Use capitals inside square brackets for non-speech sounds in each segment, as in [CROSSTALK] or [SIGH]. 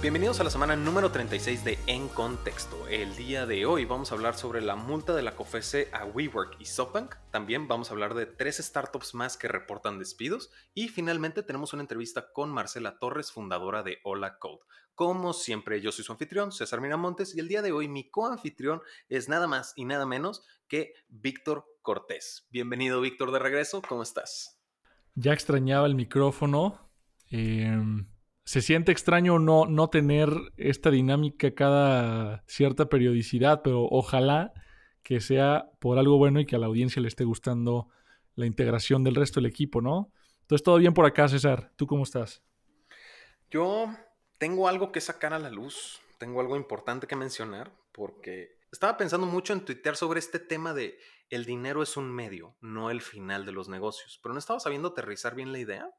Bienvenidos a la semana número 36 de En Contexto. El día de hoy vamos a hablar sobre la multa de la COFESE a WeWork y SoftBank. También vamos a hablar de tres startups más que reportan despidos. Y finalmente tenemos una entrevista con Marcela Torres, fundadora de Hola Code. Como siempre, yo soy su anfitrión, César Miramontes, y el día de hoy mi coanfitrión es nada más y nada menos que Víctor Cortés. Bienvenido, Víctor, de regreso. ¿Cómo estás? Ya extrañaba el micrófono. Eh se siente extraño no, no tener esta dinámica cada cierta periodicidad, pero ojalá que sea por algo bueno y que a la audiencia le esté gustando la integración del resto del equipo, ¿no? Entonces, todo bien por acá, César. ¿Tú cómo estás? Yo tengo algo que sacar a la luz, tengo algo importante que mencionar, porque estaba pensando mucho en tuitear sobre este tema de el dinero es un medio, no el final de los negocios, pero no estaba sabiendo aterrizar bien la idea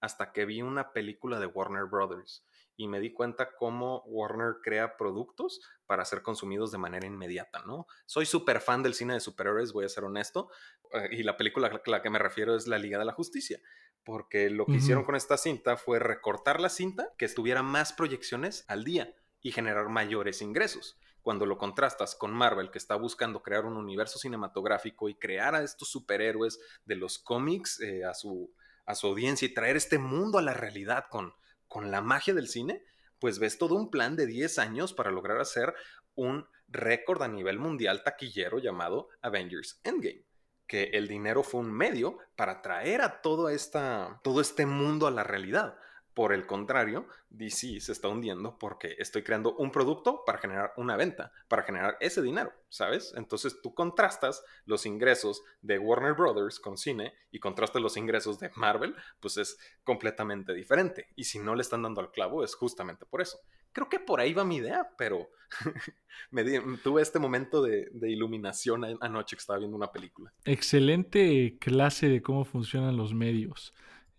hasta que vi una película de Warner Brothers y me di cuenta cómo Warner crea productos para ser consumidos de manera inmediata, ¿no? Soy súper fan del cine de superhéroes, voy a ser honesto, eh, y la película a la que me refiero es La Liga de la Justicia, porque lo que hicieron con esta cinta fue recortar la cinta que estuviera más proyecciones al día y generar mayores ingresos cuando lo contrastas con Marvel, que está buscando crear un universo cinematográfico y crear a estos superhéroes de los cómics eh, a, su, a su audiencia y traer este mundo a la realidad con, con la magia del cine, pues ves todo un plan de 10 años para lograr hacer un récord a nivel mundial taquillero llamado Avengers Endgame. Que el dinero fue un medio para traer a todo, esta, todo este mundo a la realidad. Por el contrario, DC se está hundiendo porque estoy creando un producto para generar una venta, para generar ese dinero, ¿sabes? Entonces tú contrastas los ingresos de Warner Brothers con cine y contrastas los ingresos de Marvel, pues es completamente diferente. Y si no le están dando al clavo es justamente por eso. Creo que por ahí va mi idea, pero [LAUGHS] me tuve este momento de iluminación anoche que estaba viendo una película. Excelente clase de cómo funcionan los medios.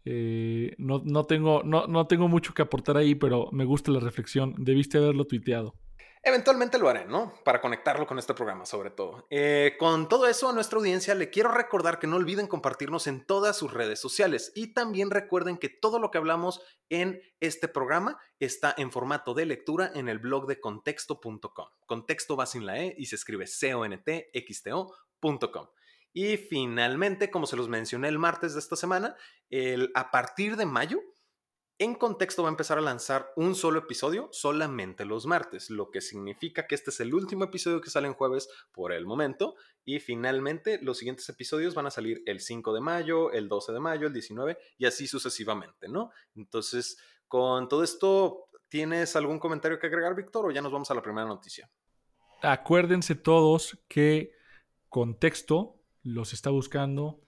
Eh, no, no, tengo, no, no tengo mucho que aportar ahí, pero me gusta la reflexión. Debiste haberlo tuiteado. Eventualmente lo haré, ¿no? Para conectarlo con este programa, sobre todo. Eh, con todo eso, a nuestra audiencia le quiero recordar que no olviden compartirnos en todas sus redes sociales y también recuerden que todo lo que hablamos en este programa está en formato de lectura en el blog de contexto.com. Contexto va sin la E y se escribe c y finalmente, como se los mencioné el martes de esta semana, el, a partir de mayo, en contexto va a empezar a lanzar un solo episodio solamente los martes, lo que significa que este es el último episodio que sale en jueves por el momento. Y finalmente los siguientes episodios van a salir el 5 de mayo, el 12 de mayo, el 19 y así sucesivamente, ¿no? Entonces, con todo esto, ¿tienes algún comentario que agregar, Víctor, o ya nos vamos a la primera noticia? Acuérdense todos que contexto los está buscando.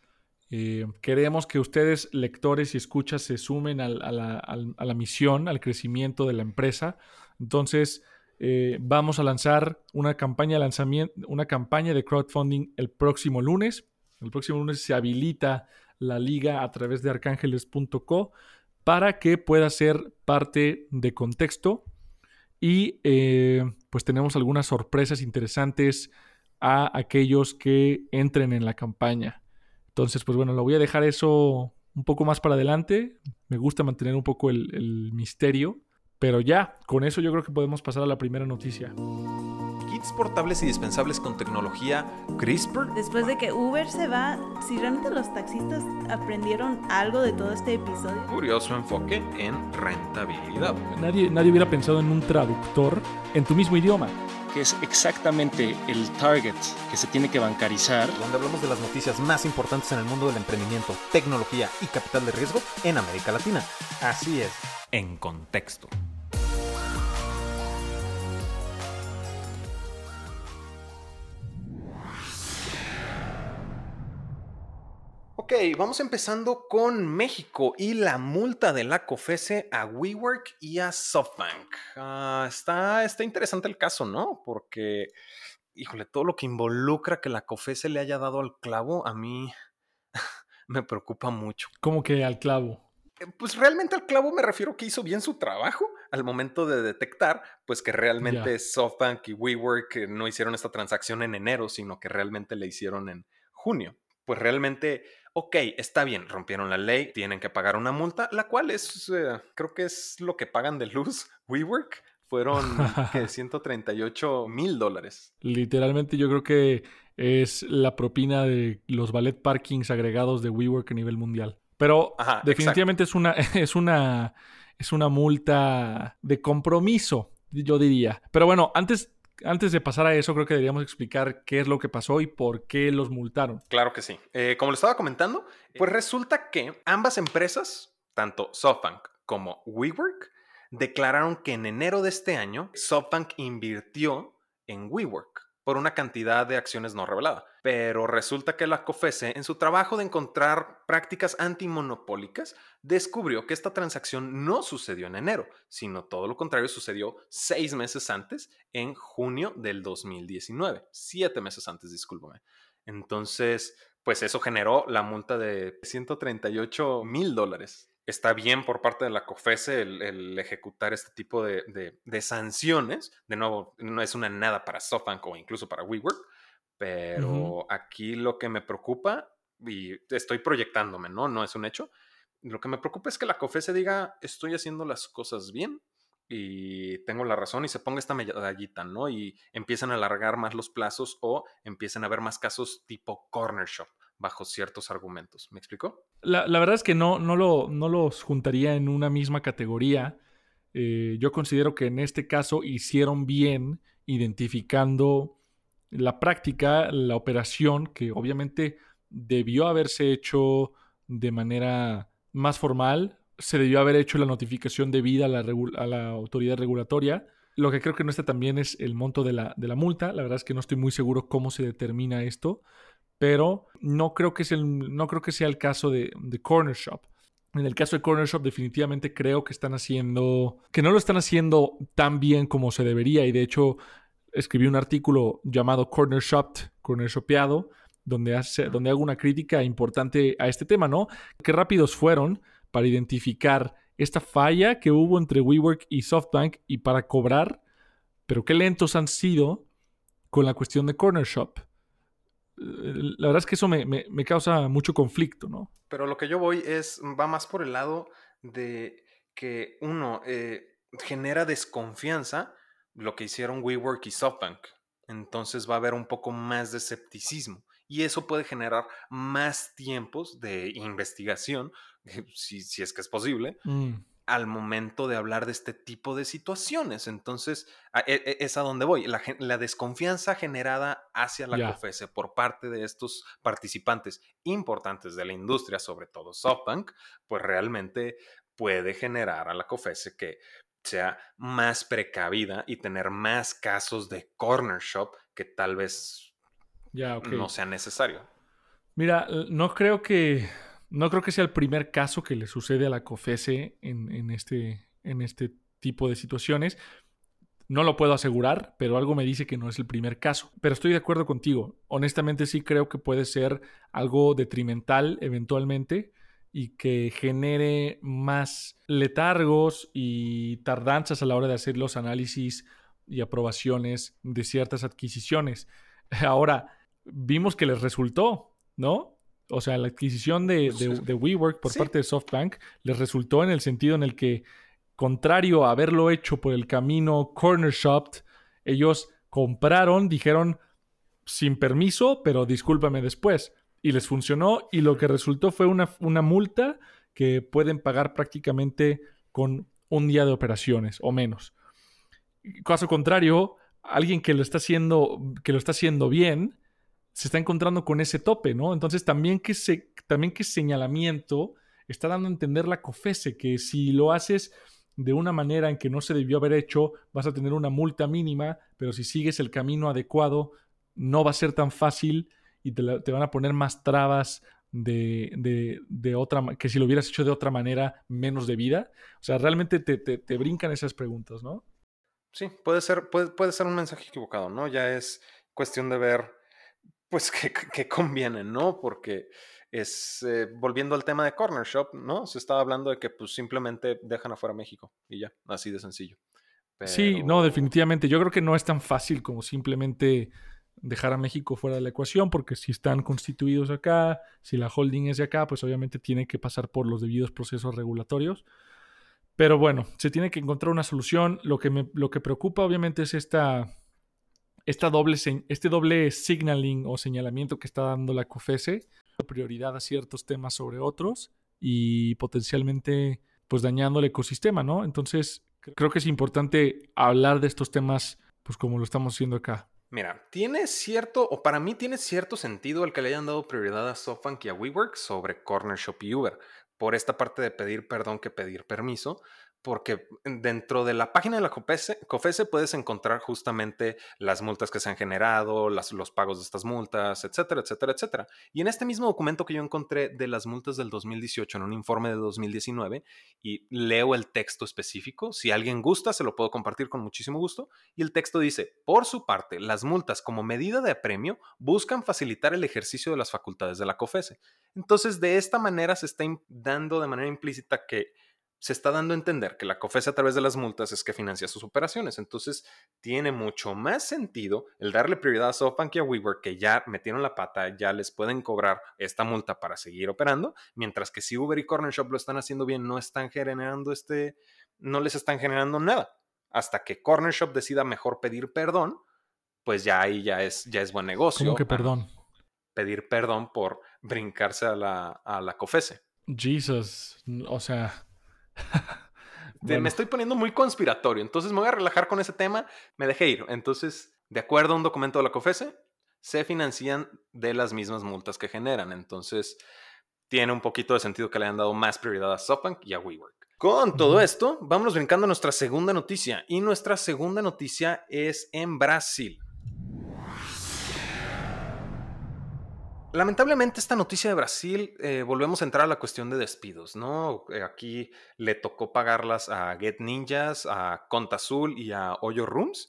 Eh, queremos que ustedes, lectores y escuchas, se sumen a, la, misión, al crecimiento de la empresa. Entonces, eh, vamos a lanzar una campaña de lanzamiento, una campaña de crowdfunding el próximo lunes. El próximo lunes se habilita la liga a través de arcángeles.co para que pueda ser parte de contexto. Y eh, pues tenemos algunas sorpresas interesantes a aquellos que entren en la campaña. Entonces, pues bueno, lo voy a dejar eso un poco más para adelante. Me gusta mantener un poco el, misterio. Pero ya, con eso yo creo que podemos pasar a la primera noticia. Kits portables y dispensables con tecnología CRISPR. Después de que Uber se va, si realmente los taxistas aprendieron algo de todo este episodio. Curioso enfoque en rentabilidad. Nadie, nadie hubiera pensado en un traductor en tu mismo idioma que es exactamente el target que se tiene que bancarizar. Donde hablamos de las noticias más importantes en el mundo del emprendimiento, tecnología y capital de riesgo en América Latina. Así es, en contexto. Ok, vamos empezando con México y la multa de la COFESE a WeWork y a SoftBank. Ah, está, está interesante el caso, ¿no? Porque, híjole, todo lo que involucra que la COFESE le haya dado al clavo, a mí [LAUGHS] me preocupa mucho. ¿Cómo que al clavo? Eh, pues realmente al clavo me refiero que hizo bien su trabajo al momento de detectar, pues que realmente SoftBank y WeWork eh, no hicieron esta transacción en enero, sino que realmente la hicieron en junio. Pues realmente ok, está bien, rompieron la ley, tienen que pagar una multa, la cual es, eh, creo que es lo que pagan de luz [LAUGHS] WeWork. Fueron que [LAUGHS] 138 mil dólares. Literalmente yo creo que es la propina de los ballet parkings agregados de WeWork a nivel mundial. Pero Ajá, definitivamente es una, [LAUGHS] es una es una multa de compromiso, yo diría. Pero bueno, antes antes de pasar a eso, creo que deberíamos explicar qué es lo que pasó y por qué los multaron. Claro que sí. Eh, como le estaba comentando, pues resulta que ambas empresas, tanto SoftBank como WeWork, declararon que en enero de este año SoftBank invirtió en WeWork por una cantidad de acciones no revelada. Pero resulta que la COFESE, en su trabajo de encontrar prácticas antimonopólicas, descubrió que esta transacción no sucedió en enero, sino todo lo contrario sucedió seis meses antes, en junio del 2019. Siete meses antes, discúlpame. Entonces, pues eso generó la multa de 138 mil dólares está bien por parte de la COFESE el, ejecutar este tipo de, sanciones. De nuevo, no es una nada para SoftBank o incluso para WeWork, pero aquí lo que me preocupa, y estoy proyectándome, ¿no? No es un hecho. Lo que me preocupa es que la COFESE diga, estoy haciendo las cosas bien y tengo la razón y se ponga esta medallita, ¿no? Y empiezan a alargar más los plazos o empiezan a haber más casos tipo corner shop bajo ciertos argumentos. ¿Me explico? La, verdad es que no, no, lo, no los juntaría en una misma categoría. Eh, yo considero que en este caso hicieron bien identificando la práctica, la operación, que obviamente debió haberse hecho de manera más formal, se debió haber hecho la notificación debida a la, a la autoridad regulatoria. Lo que creo que no está también es el monto de la, de la multa. La verdad es que no estoy muy seguro cómo se determina esto pero no creo que, sea el caso de, Corner Shop. En el caso de Corner Shop definitivamente creo que están haciendo, que no lo están haciendo tan bien como se debería y de hecho escribí un artículo llamado Corner Shop, Corner Shopeado, donde, hace, donde hago una crítica importante a este tema, ¿no? Qué rápidos fueron para identificar esta falla que hubo entre WeWork y SoftBank y para cobrar, pero qué lentos han sido con la cuestión de Corner Shop la verdad es que eso me, causa mucho conflicto, ¿no? Pero lo que yo voy es, va más por el lado de que uno eh, genera desconfianza lo que hicieron WeWork y SoftBank. Entonces va a haber un poco más de escepticismo y eso puede generar más tiempos de investigación, [LAUGHS] si, si es que es posible, mm al momento de hablar de este tipo de situaciones. Entonces, e, e, es a donde voy. La, desconfianza generada hacia la COFESE por parte de estos participantes importantes de la industria, sobre todo SoftBank, pues realmente puede generar a la COFESE que sea más precavida y tener más casos de corner shop que tal vez no sea necesario. Mira, no creo que no creo que sea el primer caso que le sucede a la COFESE en, este, en este tipo de situaciones. No lo puedo asegurar, pero algo me dice que no es el primer caso. Pero estoy de acuerdo contigo. Honestamente sí creo que puede ser algo detrimental eventualmente y que genere más letargos y tardanzas a la hora de hacer los análisis y aprobaciones de ciertas adquisiciones. [LAUGHS] Ahora, vimos que les resultó, ¿no? O sea, la adquisición de, de, WeWork por parte de SoftBank les resultó en el sentido en el que, contrario a haberlo hecho por el camino Corner Shop, ellos compraron, dijeron sin permiso, pero discúlpame después. Y les funcionó y lo que resultó fue una, una multa que pueden pagar prácticamente con un día de operaciones o menos. Caso contrario, alguien que lo está haciendo, que lo está haciendo bien, se está encontrando con ese tope, ¿no? Entonces también que, se, también que señalamiento está dando a entender la COFESE que si lo haces de una manera en que no se debió haber hecho, vas a tener una multa mínima, pero si sigues el camino adecuado, no va a ser tan fácil y te, van a poner más trabas de, de, otra, que si lo hubieras hecho de otra manera menos debida. O sea, realmente te, te, brincan esas preguntas, ¿no? Sí, puede ser, puede, puede ser un mensaje equivocado, ¿no? Ya es cuestión de ver pues que, conviene, ¿no? Porque es, eh, volviendo al tema de Corner Shop, ¿no? Se estaba hablando de que pues simplemente dejan afuera México y ya, así de sencillo. Sí, no, definitivamente. Yo creo que no es tan fácil como simplemente dejar a México fuera de la ecuación, porque si están constituidos acá, si la holding es de acá, pues obviamente tiene que pasar por los debidos procesos regulatorios. Pero bueno, se tiene que encontrar una solución. Lo que me lo que preocupa obviamente es esta, esta doble, este doble signaling o señalamiento que está dando la COFESE, prioridad a ciertos temas sobre otros y potencialmente pues dañando el ecosistema, ¿no? Entonces, creo que es importante hablar de estos temas pues como lo estamos haciendo acá. Mira, tiene cierto, o para mí tiene cierto sentido el que le hayan dado prioridad a SoftBank y a WeWork sobre Corner Shop y Uber, por esta parte de pedir perdón que pedir permiso, porque dentro de la página de la COFESE, puedes encontrar justamente las multas que se han generado, los pagos de estas multas, etcétera, etcétera, etcétera. Y en este mismo documento que yo encontré de las multas del 2018 en un informe de 2019, y leo el texto específico, si alguien gusta, se lo puedo compartir con muchísimo gusto, y el texto dice, por su parte, las multas como medida de apremio buscan facilitar el ejercicio de las facultades de la COFESE. Entonces, de esta manera se está dando de manera implícita que se está dando a entender que la COFESE a través de las multas es que financia sus operaciones. Entonces, tiene mucho más sentido el darle prioridad a SoftBank y a WeWork, que ya metieron la pata, ya les pueden cobrar esta multa para seguir operando, mientras que si Uber y Corner Shop lo están haciendo bien, no están generando este, no les están generando nada. Hasta que Corner Shop decida mejor pedir perdón, pues ya ahí ya es, ya es buen negocio. ¿Cómo que perdón? Pedir perdón por brincarse a la, a la COFESE. Jesus, o sea, [LAUGHS] Me estoy poniendo muy conspiratorio, entonces me voy a relajar con ese tema, me dejé ir. Entonces, de acuerdo a un documento de la COFESE, se financian de las mismas multas que generan. Entonces, tiene un poquito de sentido que le hayan dado más prioridad a SoftBank y a WeWork. Con todo esto, vamos brincando a nuestra segunda noticia. Y nuestra segunda noticia es en Brasil. Lamentablemente esta noticia de Brasil, eh, volvemos a entrar a la cuestión de despidos, ¿no? Eh, aquí le tocó pagarlas a Get Ninjas, a Conta Azul y a Hoyo Rooms.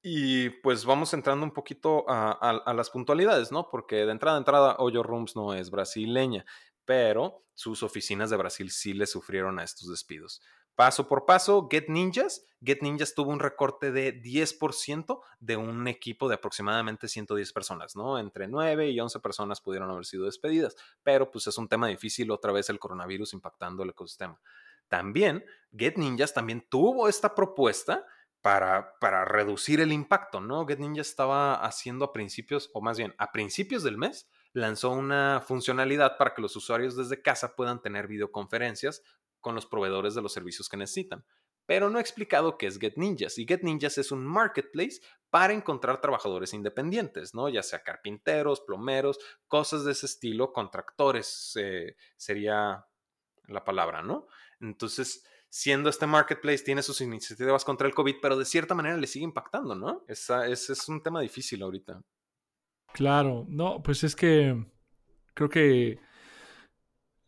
Y pues vamos entrando un poquito a, las puntualidades, ¿no? Porque de entrada a entrada Hoyo Rooms no es brasileña, pero sus oficinas de Brasil sí le sufrieron a estos despidos. Paso por paso, Get Ninjas. Get Ninjas tuvo un recorte de 10% de un equipo de aproximadamente 110 personas, ¿no? Entre 9 y 11 personas pudieron haber sido despedidas, pero pues es un tema difícil, otra vez el coronavirus impactando el ecosistema. También, Get Ninjas también tuvo esta propuesta para, para reducir el impacto, ¿no? Get Ninjas estaba haciendo a principios, o más bien a principios del mes, lanzó una funcionalidad para que los usuarios desde casa puedan tener videoconferencias con los proveedores de los servicios que necesitan. Pero no he explicado qué es Get Ninjas. Y Get Ninjas es un marketplace para encontrar trabajadores independientes, ¿no? Ya sea carpinteros, plomeros, cosas de ese estilo, contractores eh, sería la palabra, ¿no? Entonces, siendo este marketplace, tiene sus iniciativas contra el COVID, pero de cierta manera le sigue impactando, ¿no? Esa, ese es un tema difícil ahorita. Claro, no, pues es que creo que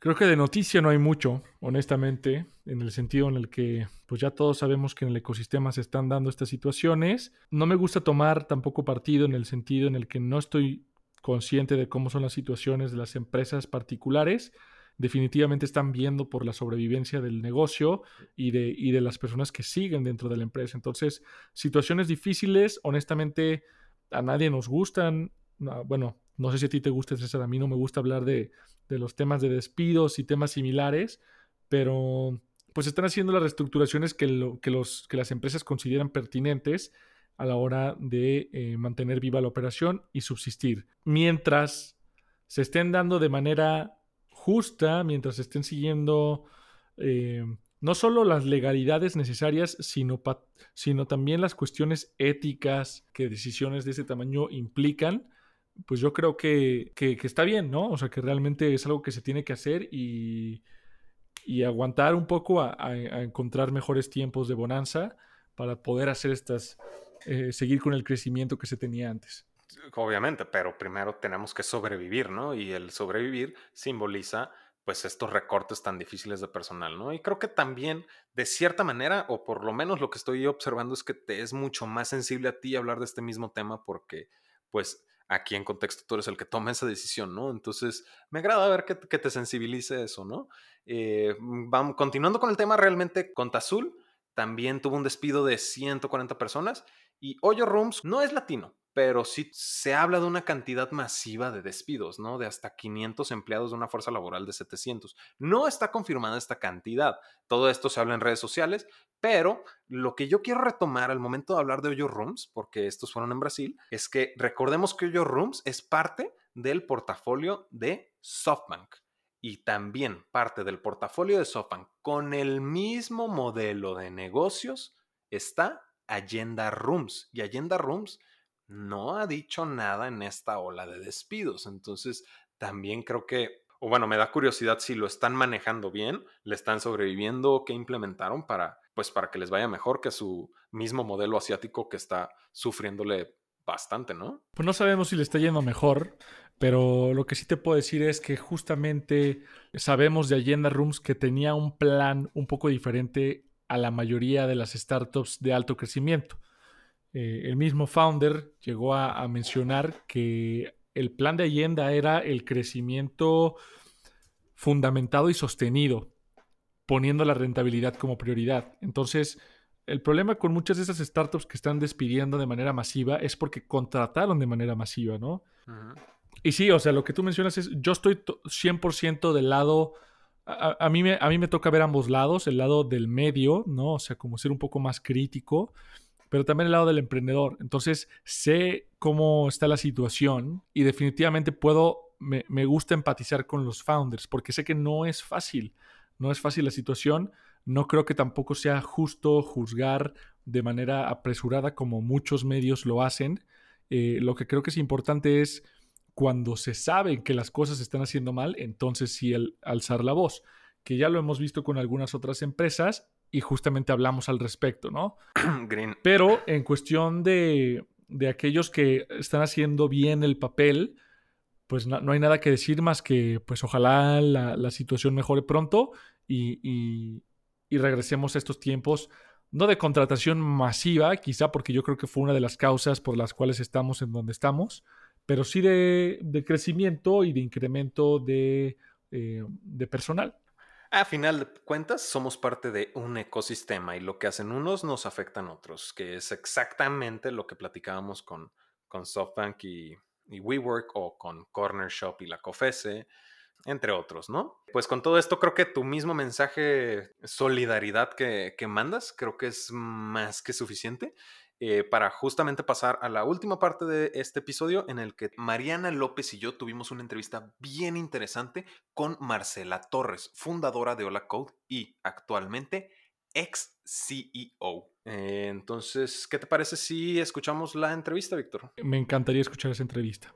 Creo que de noticia no hay mucho, honestamente, en el sentido en el que pues ya todos sabemos que en el ecosistema se están dando estas situaciones. No me gusta tomar tampoco partido en el sentido en el que no estoy consciente de cómo son las situaciones de las empresas particulares. Definitivamente están viendo por la sobrevivencia del negocio y de, y de las personas que siguen dentro de la empresa. Entonces, situaciones difíciles, honestamente, a nadie nos gustan. Bueno, no sé si a ti te gusta, César, a mí no me gusta hablar de, de los temas de despidos y temas similares, pero pues están haciendo las reestructuraciones que, los, que las empresas consideran pertinentes a la hora de eh, mantener viva la operación y subsistir. Mientras se estén dando de manera justa, mientras se estén siguiendo eh, no solo las legalidades necesarias, sino, sino también las cuestiones éticas que decisiones de ese tamaño implican, pues yo creo que, está bien, ¿no? O sea, que realmente es algo que se tiene que hacer y, aguantar un poco a, encontrar mejores tiempos de bonanza para poder hacer estas, eh, seguir con el crecimiento que se tenía antes. Obviamente, pero primero tenemos que sobrevivir, ¿no? Y el sobrevivir simboliza pues estos recortes tan difíciles de personal, ¿no? Y creo que también, de cierta manera, o por lo menos lo que estoy observando es que te es mucho más sensible a ti hablar de este mismo tema porque, pues, aquí en contexto tú eres el que toma esa decisión, ¿no? Entonces, me agrada ver que, te sensibilice eso, ¿no? Eh, vamos, continuando con el tema, realmente Conta Azul también tuvo un despido de 140 personas y Hoyo Rooms no es latino, pero sí se habla de una cantidad masiva de despidos, ¿no? De hasta 500 empleados de una fuerza laboral de 700. No está confirmada esta cantidad. Todo esto se habla en redes sociales, pero lo que yo quiero retomar al momento de hablar de Oyo Rooms, porque estos fueron en Brasil, es que recordemos que Oyo Rooms es parte del portafolio de SoftBank y también parte del portafolio de SoftBank con el mismo modelo de negocios está Agenda Rooms. Y Agenda Rooms no ha dicho nada en esta ola de despidos. Entonces, también creo que, o bueno, me da curiosidad si lo están manejando bien, le están sobreviviendo, qué implementaron para, pues, para que les vaya mejor que su mismo modelo asiático que está sufriéndole bastante, ¿no? Pues no sabemos si le está yendo mejor, pero lo que sí te puedo decir es que justamente sabemos de Agenda Rooms que tenía un plan un poco diferente a la mayoría de las startups de alto crecimiento. Eh, el mismo founder llegó a, mencionar que el plan de Allenda era el crecimiento fundamentado y sostenido, poniendo la rentabilidad como prioridad. Entonces, el problema con muchas de esas startups que están despidiendo de manera masiva es porque contrataron de manera masiva, ¿no? Y sí, o sea, lo que tú mencionas es, yo estoy 100% del lado, a, mí me, a mí me toca ver ambos lados, el lado del medio, ¿no? O sea, como ser un poco más crítico pero también el lado del emprendedor. Entonces, sé cómo está la situación y definitivamente puedo, me, gusta empatizar con los founders, porque sé que no es fácil, no es fácil la situación. No creo que tampoco sea justo juzgar de manera apresurada como muchos medios lo hacen. Eh, lo que creo que es importante es cuando se sabe que las cosas se están haciendo mal, entonces sí alzar la voz, que ya lo hemos visto con algunas otras empresas y justamente hablamos al respecto, ¿no? [CLEARS THROAT] Green. Pero en cuestión de, de, aquellos que están haciendo bien el papel, pues no, hay nada que decir más que, pues ojalá la, la situación mejore pronto y, y, y, regresemos a estos tiempos, no de contratación masiva, quizá porque yo creo que fue una de las causas por las cuales estamos en donde estamos, pero sí de, de crecimiento y de incremento de, eh, de personal. A final de cuentas, somos parte de un ecosistema y lo que hacen unos nos afectan otros, que es exactamente lo que platicábamos con, con SoftBank y, WeWork o con Corner Shop y la COFESE, entre otros, ¿no? Pues con todo esto creo que tu mismo mensaje, solidaridad que, que mandas, creo que es más que suficiente. Eh, para justamente pasar a la última parte de este episodio en el que Mariana López y yo tuvimos una entrevista bien interesante con Marcela Torres, fundadora de Hola Code y actualmente ex CEO. Eh, entonces, ¿qué te parece si escuchamos la entrevista, Víctor? Me encantaría escuchar esa entrevista.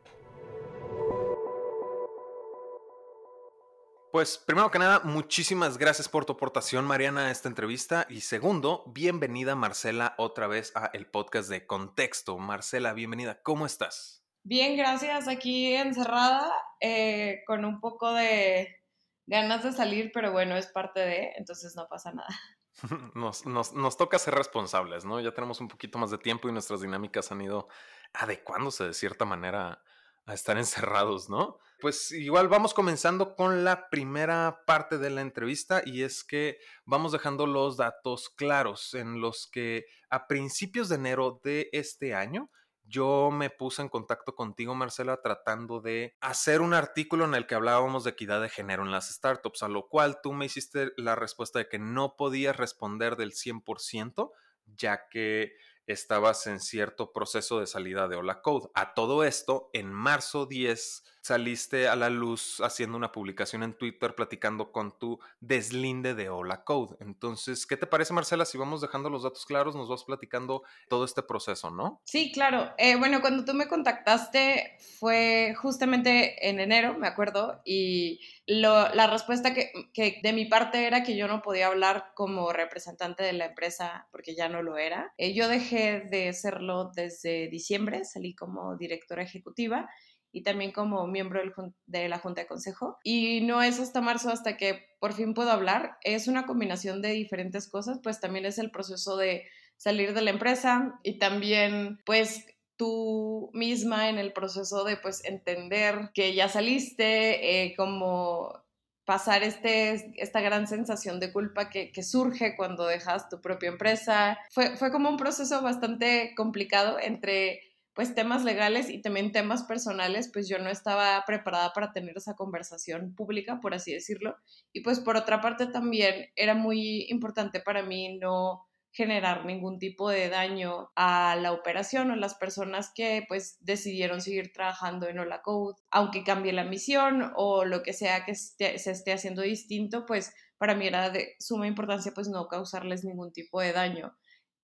Pues primero que nada, muchísimas gracias por tu aportación, Mariana, a esta entrevista. Y segundo, bienvenida, Marcela, otra vez a el podcast de Contexto. Marcela, bienvenida, ¿cómo estás? Bien, gracias. Aquí encerrada, eh, con un poco de ganas de salir, pero bueno, es parte de, entonces no pasa nada. [LAUGHS] Nos, nos, nos, toca ser responsables, ¿no? Ya tenemos un poquito más de tiempo y nuestras dinámicas han ido adecuándose de cierta manera a estar encerrados, ¿no? Pues igual vamos comenzando con la primera parte de la entrevista y es que vamos dejando los datos claros en los que a principios de enero de este año yo me puse en contacto contigo, Marcela, tratando de hacer un artículo en el que hablábamos de equidad de género en las startups, a lo cual tú me hiciste la respuesta de que no podías responder del 100%, ya que estabas en cierto proceso de salida de Hola Code. A todo esto, en marzo 10 saliste a la luz haciendo una publicación en Twitter platicando con tu deslinde de Hola Code. Entonces, ¿qué te parece, Marcela? Si vamos dejando los datos claros, nos vas platicando todo este proceso, ¿no? Sí, claro. Eh, bueno, cuando tú me contactaste fue justamente en enero, me acuerdo, y la respuesta que, de mi parte era que yo no podía hablar como representante de la empresa porque ya no lo era. Eh, yo dejé de serlo desde diciembre, salí como directora ejecutiva y también como miembro de la Junta de Consejo. Y no es hasta marzo hasta que por fin puedo hablar. Es una combinación de diferentes cosas, pues también es el proceso de salir de la empresa y también pues tú misma en el proceso de pues entender que ya saliste, eh, como pasar este, esta gran sensación de culpa que, surge cuando dejas tu propia empresa. Fue, fue como un proceso bastante complicado entre pues temas legales y también temas personales, pues yo no estaba preparada para tener esa conversación pública, por así decirlo. Y pues por otra parte también era muy importante para mí no generar ningún tipo de daño a la operación o las personas que pues decidieron seguir trabajando en Hola Code, aunque cambie la misión o lo que sea que se esté haciendo distinto, pues para mí era de suma importancia pues no causarles ningún tipo de daño,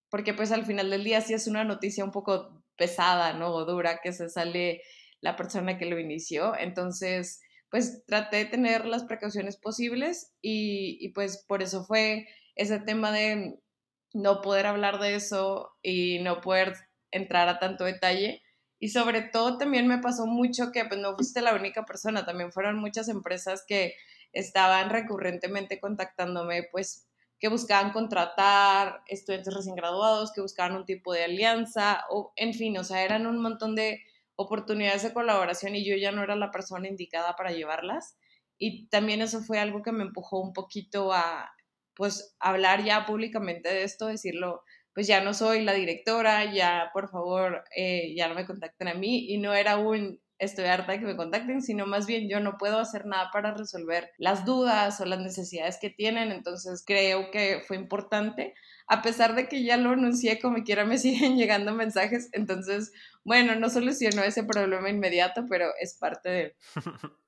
porque pues al final del día sí es una noticia un poco pesada, ¿no? O dura que se sale la persona que lo inició, entonces pues traté de tener las precauciones posibles y, y pues por eso fue ese tema de no poder hablar de eso y no poder entrar a tanto detalle. Y sobre todo también me pasó mucho que pues no fuiste la única persona, también fueron muchas empresas que estaban recurrentemente contactándome, pues que buscaban contratar estudiantes recién graduados, que buscaban un tipo de alianza, o en fin, o sea, eran un montón de oportunidades de colaboración y yo ya no era la persona indicada para llevarlas. Y también eso fue algo que me empujó un poquito a pues hablar ya públicamente de esto, decirlo, pues ya no soy la directora, ya por favor, eh, ya no me contacten a mí y no era un estoy harta de que me contacten, sino más bien yo no puedo hacer nada para resolver las dudas o las necesidades que tienen, entonces creo que fue importante, a pesar de que ya lo anuncié como quiera me [LAUGHS] siguen llegando mensajes, entonces, bueno, no solucionó ese problema inmediato, pero es parte de... [LAUGHS]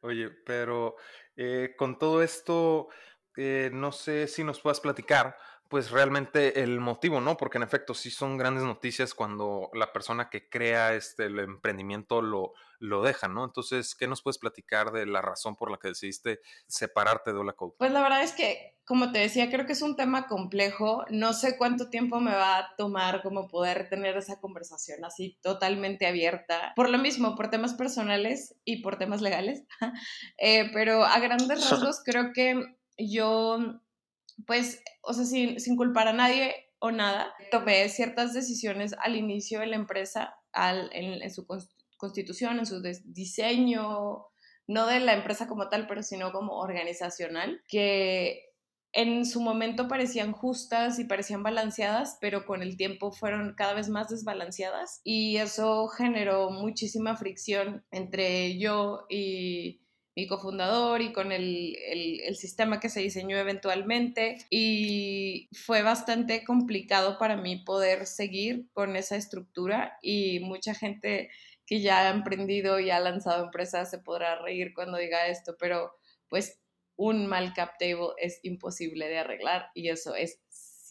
Oye, pero eh, con todo esto, eh, no sé si nos puedas platicar, pues realmente el motivo, ¿no? Porque en efecto sí son grandes noticias cuando la persona que crea este el emprendimiento lo, lo deja, ¿no? Entonces, ¿qué nos puedes platicar de la razón por la que decidiste separarte de Hola Code? Pues la verdad es que, como te decía, creo que es un tema complejo. No sé cuánto tiempo me va a tomar como poder tener esa conversación así totalmente abierta. Por lo mismo, por temas personales y por temas legales. [LAUGHS] eh, pero a grandes [LAUGHS] rasgos creo que yo, pues, o sea, sin, sin culpar a nadie o nada, tomé ciertas decisiones al inicio de la empresa, al, en, en su constitución, en su diseño, no de la empresa como tal, pero sino como organizacional, que en su momento parecían justas y parecían balanceadas, pero con el tiempo fueron cada vez más desbalanceadas y eso generó muchísima fricción entre yo y mi cofundador y con el, el, sistema que se diseñó eventualmente y fue bastante complicado para mí poder seguir con esa estructura y mucha gente que ya ha emprendido y ha lanzado empresas se podrá reír cuando diga esto, pero pues un mal cap table es imposible de arreglar y eso es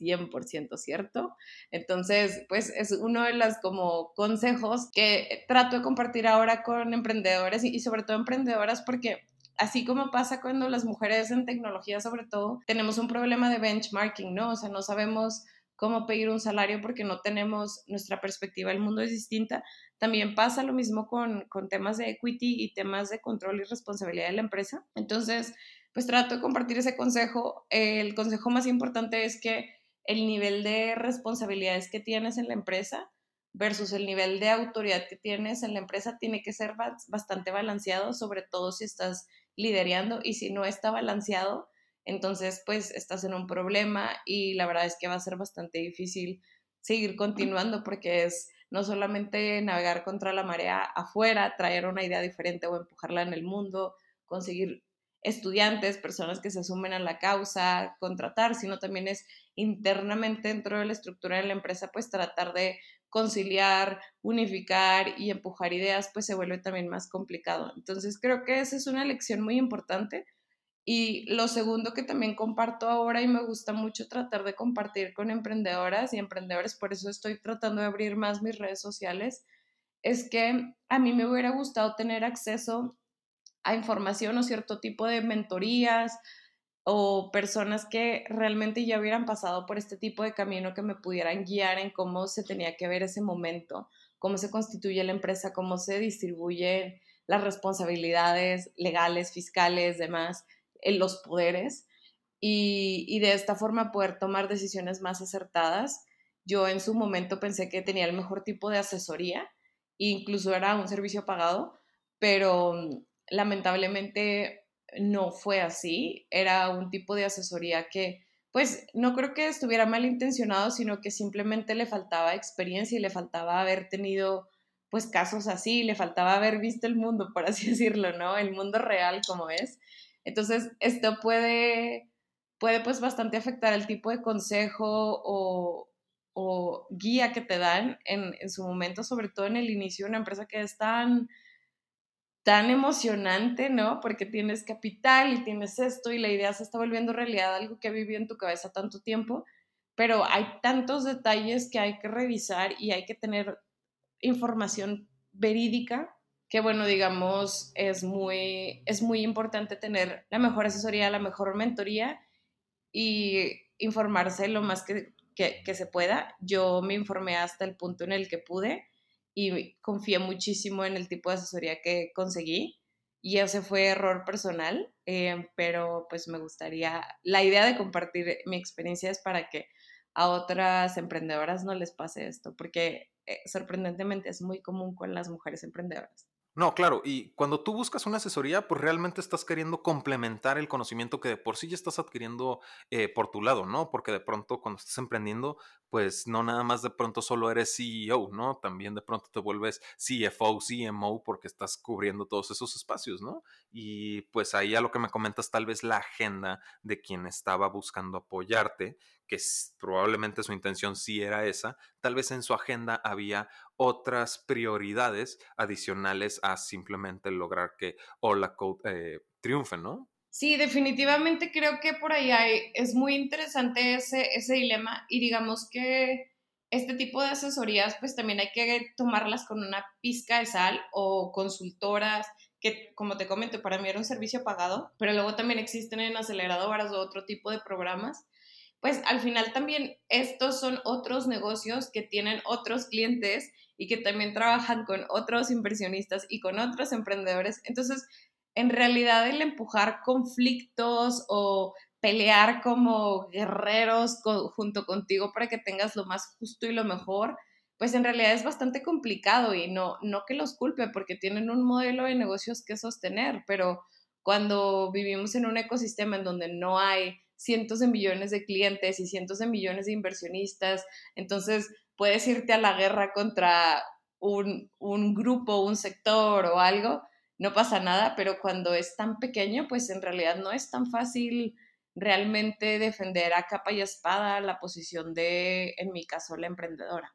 100% cierto. Entonces, pues es uno de los como consejos que trato de compartir ahora con emprendedores y, sobre todo emprendedoras porque así como pasa cuando las mujeres en tecnología sobre todo, tenemos un problema de benchmarking, ¿no? O sea, no sabemos cómo pedir un salario porque no tenemos nuestra perspectiva, el mundo es distinta. También pasa lo mismo con, con temas de equity y temas de control y responsabilidad de la empresa. Entonces, pues trato de compartir ese consejo. El consejo más importante es que el nivel de responsabilidades que tienes en la empresa versus el nivel de autoridad que tienes en la empresa tiene que ser bastante balanceado, sobre todo si estás liderando y si no está balanceado, entonces pues estás en un problema y la verdad es que va a ser bastante difícil seguir continuando porque es no solamente navegar contra la marea afuera, traer una idea diferente o empujarla en el mundo, conseguir estudiantes, personas que se sumen a la causa, contratar, sino también es internamente dentro de la estructura de la empresa, pues tratar de conciliar, unificar y empujar ideas, pues se vuelve también más complicado. Entonces creo que esa es una lección muy importante. Y lo segundo que también comparto ahora y me gusta mucho tratar de compartir con emprendedoras y emprendedores, por eso estoy tratando de abrir más mis redes sociales, es que a mí me hubiera gustado tener acceso a información o cierto tipo de mentorías o personas que realmente ya hubieran pasado por este tipo de camino que me pudieran guiar en cómo se tenía que ver ese momento, cómo se constituye la empresa, cómo se distribuyen las responsabilidades legales, fiscales, demás, en los poderes y, y de esta forma poder tomar decisiones más acertadas. Yo en su momento pensé que tenía el mejor tipo de asesoría, incluso era un servicio pagado, pero lamentablemente no fue así, era un tipo de asesoría que pues no creo que estuviera mal intencionado, sino que simplemente le faltaba experiencia y le faltaba haber tenido pues casos así, le faltaba haber visto el mundo, por así [LAUGHS] decirlo, ¿no? El mundo real como es. Entonces, esto puede, puede pues bastante afectar el tipo de consejo o, o guía que te dan en, en, su momento, sobre todo en el inicio de una empresa que es tan, tan emocionante, ¿no? Porque tienes capital y tienes esto y la idea se está volviendo realidad, algo que ha vivido en tu cabeza tanto tiempo, pero hay tantos detalles que hay que revisar y hay que tener información verídica que bueno, digamos, es muy, es muy importante tener la mejor asesoría, la mejor mentoría y informarse lo más que, que, se pueda. Yo me informé hasta el punto en el que pude y confié muchísimo en el tipo de asesoría que conseguí y ese fue error personal, eh, pero pues me gustaría, la idea de compartir mi experiencia es para que a otras emprendedoras no les pase esto, porque eh, sorprendentemente es muy común con las mujeres emprendedoras. No, claro, y cuando tú buscas una asesoría, pues realmente estás queriendo complementar el conocimiento que de por sí ya estás adquiriendo eh, por tu lado, ¿no? Porque de pronto cuando estás emprendiendo, pues no nada más de pronto solo eres CEO, ¿no? También de pronto te vuelves CFO, CMO, porque estás cubriendo todos esos espacios, ¿no? Y pues ahí a lo que me comentas, tal vez la agenda de quien estaba buscando apoyarte, que probablemente su intención sí era esa, tal vez en su agenda había otras prioridades adicionales a simplemente lograr que Hola Code eh, triunfe, ¿no? Sí, definitivamente creo que por ahí hay, es muy interesante ese, ese dilema y digamos que este tipo de asesorías pues también hay que tomarlas con una pizca de sal o consultoras que como te comento para mí era un servicio pagado, pero luego también existen en aceleradoras o otro tipo de programas pues al final también estos son otros negocios que tienen otros clientes y que también trabajan con otros inversionistas y con otros emprendedores. Entonces, en realidad el empujar conflictos o pelear como guerreros junto contigo para que tengas lo más justo y lo mejor, pues en realidad es bastante complicado y no, no que los culpe porque tienen un modelo de negocios que sostener, pero cuando vivimos en un ecosistema en donde no hay cientos de millones de clientes y cientos de millones de inversionistas. Entonces, puedes irte a la guerra contra un, grupo, un sector o algo, no pasa nada, pero cuando es tan pequeño, pues en realidad no es tan fácil realmente defender a capa y espada la posición de, en mi caso, la emprendedora.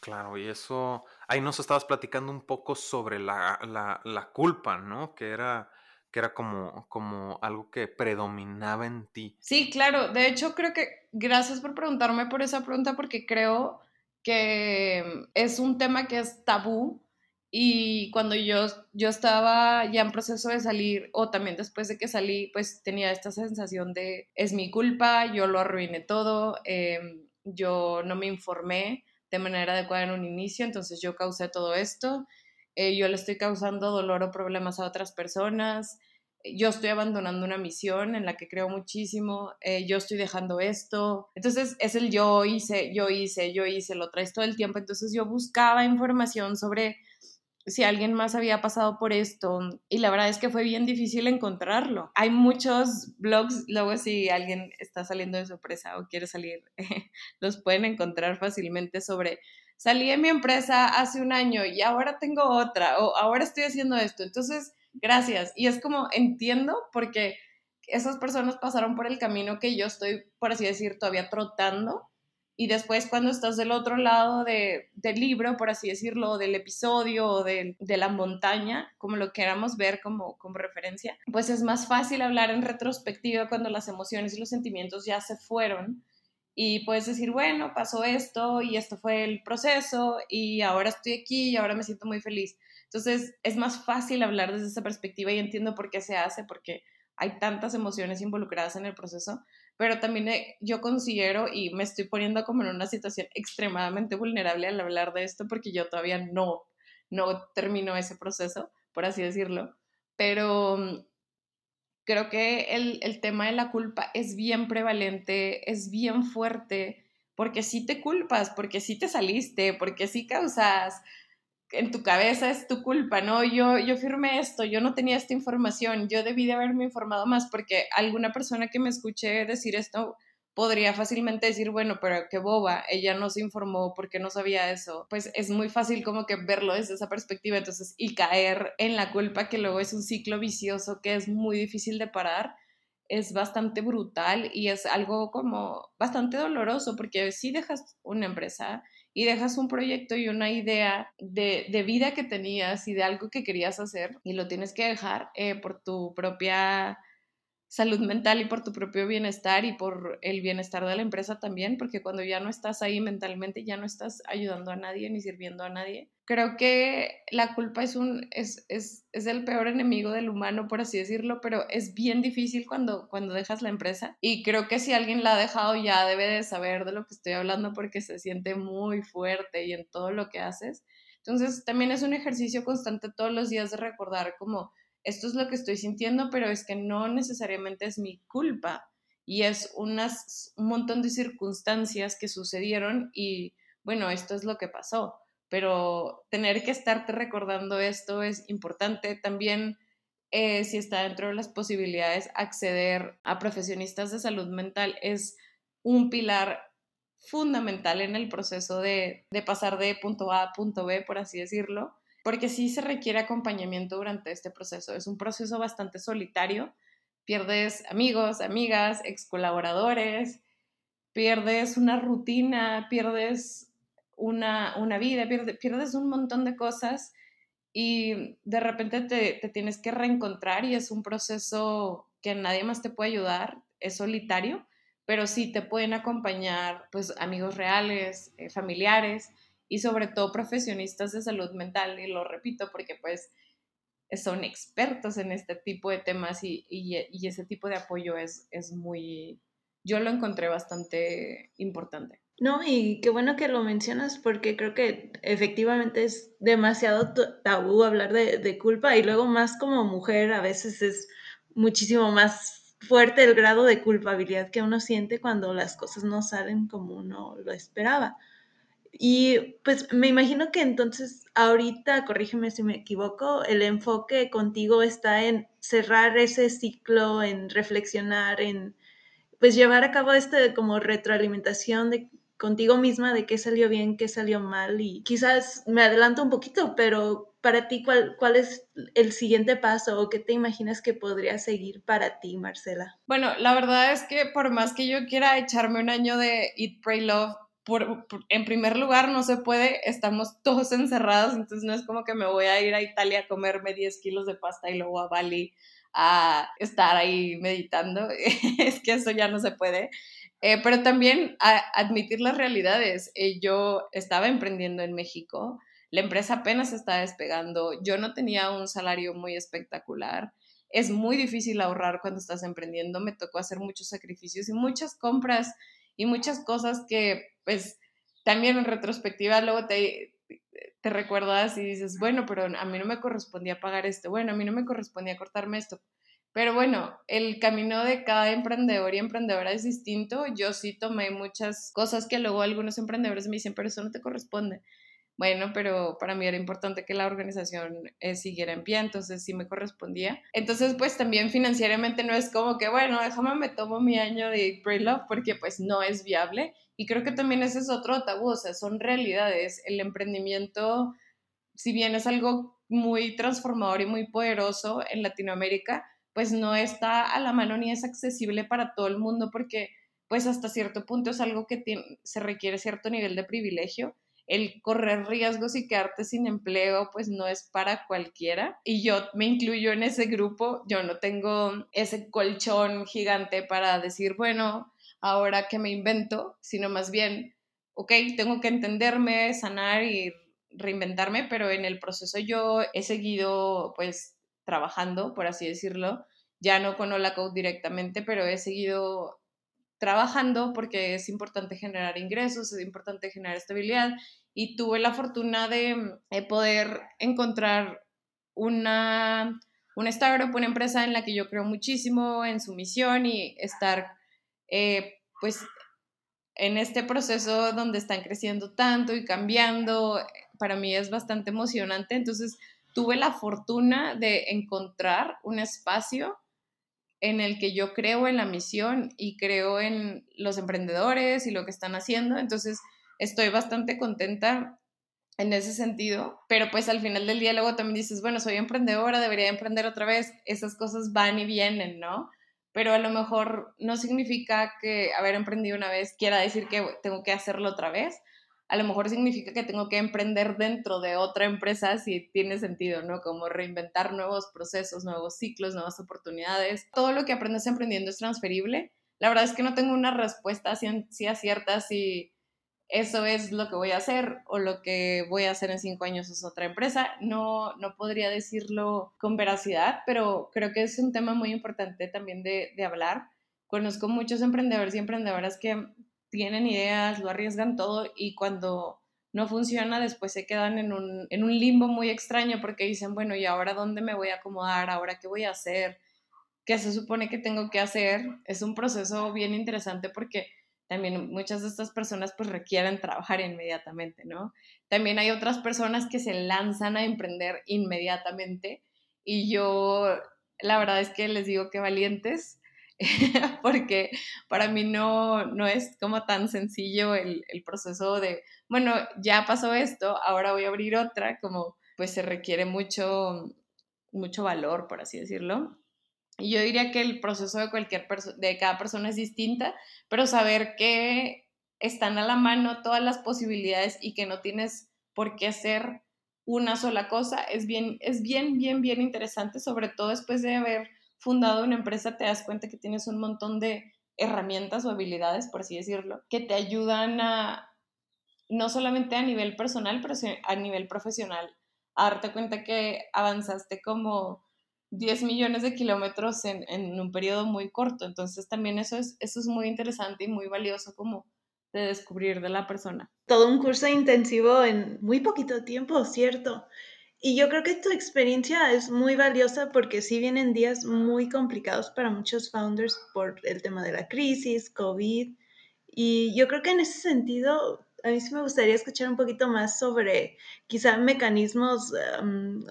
Claro, y eso, ahí nos estabas platicando un poco sobre la, la, la culpa, ¿no? Que era que era como, como algo que predominaba en ti. Sí, claro. De hecho, creo que gracias por preguntarme por esa pregunta porque creo que es un tema que es tabú y cuando yo, yo estaba ya en proceso de salir o también después de que salí, pues tenía esta sensación de es mi culpa, yo lo arruiné todo, em, yo no me informé de manera adecuada en un inicio, entonces yo causé todo esto eh, yo le estoy causando dolor o problemas a otras personas, eh, yo estoy abandonando una misión en la que creo muchísimo, eh, yo estoy dejando esto. Entonces es el yo hice, yo hice, yo hice, lo traes todo el tiempo. Entonces yo buscaba información sobre si alguien más había pasado por esto y la verdad es que fue bien difícil encontrarlo. Hay muchos blogs, luego si alguien está saliendo de sorpresa o quiere salir, [LAUGHS] los pueden encontrar fácilmente sobre salí de mi empresa hace un año y ahora tengo otra, o ahora estoy haciendo esto. Entonces, gracias. Y es como entiendo porque esas personas pasaron por el camino que yo estoy, por así decir, todavía trotando. Y después cuando estás del otro lado de, del libro, por así decirlo, del episodio o de, de, la montaña, como lo queramos ver como, como referencia, pues es más fácil hablar en retrospectiva cuando las emociones y los sentimientos ya se fueron y puedes decir, bueno, pasó esto y esto fue el proceso y ahora estoy aquí y ahora me siento muy feliz. Entonces es más fácil hablar desde esa perspectiva y entiendo por qué se hace, porque hay tantas emociones involucradas en el proceso, pero también eh, yo considero y me estoy poniendo como en una situación extremadamente vulnerable al hablar de esto porque yo todavía no, no termino ese proceso, por así decirlo, pero mm, creo que el, tema de la culpa es bien prevalente, es bien fuerte, porque sí te culpas, porque sí te saliste, porque sí causas, en tu cabeza es tu culpa, ¿no? Yo, yo firmé esto, yo no tenía esta información, yo debí de haberme informado más, porque alguna persona que me escuche decir esto podría fácilmente decir, bueno, pero qué boba, ella no se informó porque no sabía eso. Pues es muy fácil como que verlo desde esa perspectiva, entonces, y caer en la culpa que luego es un ciclo vicioso que es muy difícil de parar es bastante brutal y es algo como bastante doloroso porque si dejas una empresa y dejas un proyecto y una idea de, de, vida que tenías y de algo que querías hacer y lo tienes que dejar eh, por tu propia salud mental y por tu propio bienestar y por el bienestar de la empresa también, porque cuando ya no estás ahí mentalmente, ya no estás ayudando a nadie ni sirviendo a nadie. Creo que la culpa es, un, es, es, es el peor enemigo del humano, por así decirlo, pero es bien difícil cuando, cuando dejas la empresa. Y creo que si alguien la ha dejado ya debe de saber de lo que estoy hablando porque se siente muy fuerte y en todo lo que haces. Entonces, también es un ejercicio constante todos los días de recordar como esto es lo que estoy sintiendo, pero es que no necesariamente es mi culpa. Y es unas, un montón de circunstancias que sucedieron y bueno, esto es lo que pasó, pero tener que estarte recordando esto es importante. También eh, si está dentro de las posibilidades, acceder a profesionistas de salud mental es un pilar fundamental en el proceso de, de pasar de punto A a punto B, por así decirlo porque sí se requiere acompañamiento durante este proceso. Es un proceso bastante solitario. Pierdes amigos, amigas, ex colaboradores, pierdes una rutina, pierdes una, una vida, pierdes, pierdes, un montón de cosas y de repente te, te tienes que reencontrar y es un proceso que nadie más te puede ayudar, es solitario, pero sí te pueden acompañar pues amigos reales, eh, familiares y sobre todo profesionistas de salud mental, y lo repito porque pues son expertos en este tipo de temas y, y, ese tipo de apoyo es, es muy, yo lo encontré bastante importante. No, y qué bueno que lo mencionas porque creo que efectivamente es demasiado tabú hablar de, de, culpa y luego más como mujer a veces es muchísimo más fuerte el grado de culpabilidad que uno siente cuando las cosas no salen como uno lo esperaba. Y pues me imagino que entonces ahorita, corrígeme si me equivoco, el enfoque contigo está en cerrar ese ciclo, en reflexionar, en pues llevar a cabo este como retroalimentación de contigo misma de qué salió bien, qué salió mal y quizás me adelanto un poquito, pero para ti, ¿cuál, cuál es el siguiente paso o qué te imaginas que podría seguir para ti, Marcela? Bueno, la verdad es que por más que yo quiera echarme un año de Eat, Pray, Love, en primer lugar no se puede, estamos todos encerrados, entonces no es como que me voy a ir a Italia a comerme 10 kilos de pasta y luego a Bali a estar ahí meditando, [LAUGHS] es que eso ya no se puede. Eh, pero también admitir las realidades. Eh, yo estaba emprendiendo en México, la empresa apenas estaba despegando, yo no tenía un salario muy espectacular. Es muy difícil ahorrar cuando estás emprendiendo, me tocó hacer muchos sacrificios y muchas compras y muchas cosas que pues también en retrospectiva luego te, te recuerdas y dices, bueno, pero a mí no me correspondía pagar esto, bueno, a mí no me correspondía cortarme esto. Pero bueno, el camino de cada emprendedor y emprendedora es distinto. Yo sí tomé muchas cosas que luego algunos emprendedores me dicen, pero eso no te corresponde. Bueno, pero para mí era importante que la organización eh, siguiera en pie, entonces sí me correspondía. Entonces, pues también financieramente no es como que, bueno, déjame me tomo mi año de Pray Love porque pues no es viable. Y creo que también ese es otro tabú, o sea, son realidades. El emprendimiento, si bien es algo muy transformador y muy poderoso en Latinoamérica, pues no está a la mano ni es accesible para todo el mundo porque pues hasta cierto punto es algo que se requiere cierto nivel de privilegio el correr riesgos y quedarte sin empleo, pues no es para cualquiera. Y yo me incluyo en ese grupo, yo no tengo ese colchón gigante para decir, bueno, ahora que me invento, sino más bien, ok, tengo que entenderme, sanar y reinventarme, pero en el proceso yo he seguido pues trabajando, por así decirlo, ya no con Hola directamente, pero he seguido trabajando porque es importante generar ingresos, es importante generar estabilidad y tuve la fortuna de, poder encontrar una, una startup, una empresa en la que yo creo muchísimo en su misión y estar eh, pues en este proceso donde están creciendo tanto y cambiando, para mí es bastante emocionante. Entonces tuve la fortuna de encontrar un espacio en el que yo creo en la misión y creo en los emprendedores y lo que están haciendo. Entonces, estoy bastante contenta en ese sentido, pero pues al final del día luego también dices, bueno, soy emprendedora, debería emprender otra vez, esas cosas van y vienen, ¿no? Pero a lo mejor no significa que haber emprendido una vez quiera decir que tengo que hacerlo otra vez. A lo mejor significa que tengo que emprender dentro de otra empresa si tiene sentido, ¿no? Como reinventar nuevos procesos, nuevos ciclos, nuevas oportunidades. Todo lo que aprendes emprendiendo es transferible. La verdad es que no tengo una respuesta si cierta si eso es lo que voy a hacer o lo que voy a hacer en cinco años es otra empresa. No, no podría decirlo con veracidad, pero creo que es un tema muy importante también de, de hablar. Conozco muchos emprendedores y emprendedoras que tienen ideas, lo arriesgan todo y cuando no funciona, después se quedan en un, en un limbo muy extraño porque dicen, bueno, ¿y ahora dónde me voy a acomodar? ¿Ahora qué voy a hacer? ¿Qué se supone que tengo que hacer? Es un proceso bien interesante porque también muchas de estas personas pues requieren trabajar inmediatamente, ¿no? También hay otras personas que se lanzan a emprender inmediatamente y yo la verdad es que les digo que valientes [LAUGHS] porque para mí no, no es como tan sencillo el, el proceso de, bueno, ya pasó esto, ahora voy a abrir otra, como pues se requiere mucho, mucho valor, por así decirlo. Y yo diría que el proceso de cualquier de cada persona es distinta, pero saber que están a la mano todas las posibilidades y que no tienes por qué hacer una sola cosa es bien, es bien, bien, bien interesante, sobre todo después de haber fundado una empresa, te das cuenta que tienes un montón de herramientas o habilidades, por así decirlo, que te ayudan a, no solamente a nivel personal, pero a nivel profesional, a darte cuenta que avanzaste como 10 millones de kilómetros en, un periodo muy corto. Entonces también eso es, eso es muy interesante y muy valioso como de descubrir de la persona. Todo un curso intensivo en muy poquito tiempo, ¿cierto? Y yo creo que tu experiencia es muy valiosa porque sí vienen días muy complicados para muchos founders por el tema de la crisis, COVID. Y yo creo que en ese sentido a mí sí me gustaría escuchar un poquito más sobre quizá mecanismos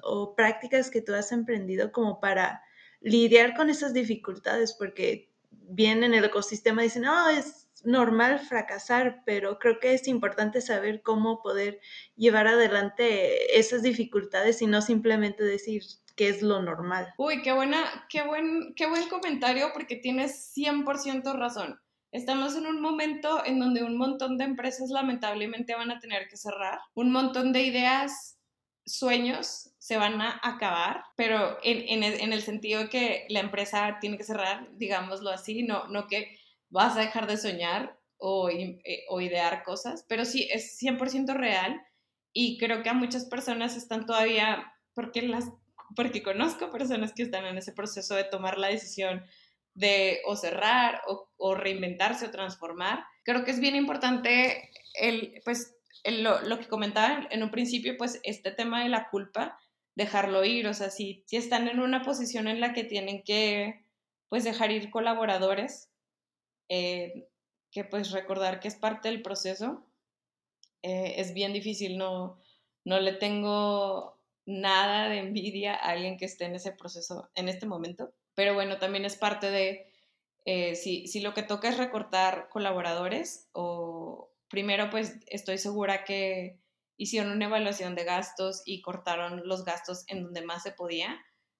o prácticas que tú has emprendido como para lidiar con esas dificultades, porque bien en el ecosistema dicen, no, es normal fracasar, pero creo que es importante saber cómo poder llevar adelante esas dificultades y no simplemente decir que es lo normal. Uy, qué buena, qué buen, qué buen comentario porque tienes 100% razón. Estamos en un momento en donde un montón de empresas lamentablemente van a tener que cerrar, un montón de ideas, sueños se van a acabar, pero en, el, sentido de que la empresa tiene que cerrar, digámoslo así, no, no que vas a dejar de soñar o, eh, o idear cosas, pero sí es 100% real y creo que a muchas personas están todavía, porque, las, porque conozco personas que están en ese proceso de tomar la decisión de o cerrar o, reinventarse o transformar. Creo que es bien importante el, pues, lo, lo, que comentaba en un principio, pues este tema de la culpa, dejarlo ir, o sea, si, si están en una posición en la que tienen que, pues, dejar ir colaboradores, eh, que pues recordar que es parte del proceso, eh, es bien difícil, no, no le tengo nada de envidia a alguien que esté en ese proceso en este momento. Pero bueno, también es parte de, eh, si, si lo que toca es recortar colaboradores, o primero pues estoy segura que hicieron una evaluación de gastos y cortaron los gastos en donde más se podía.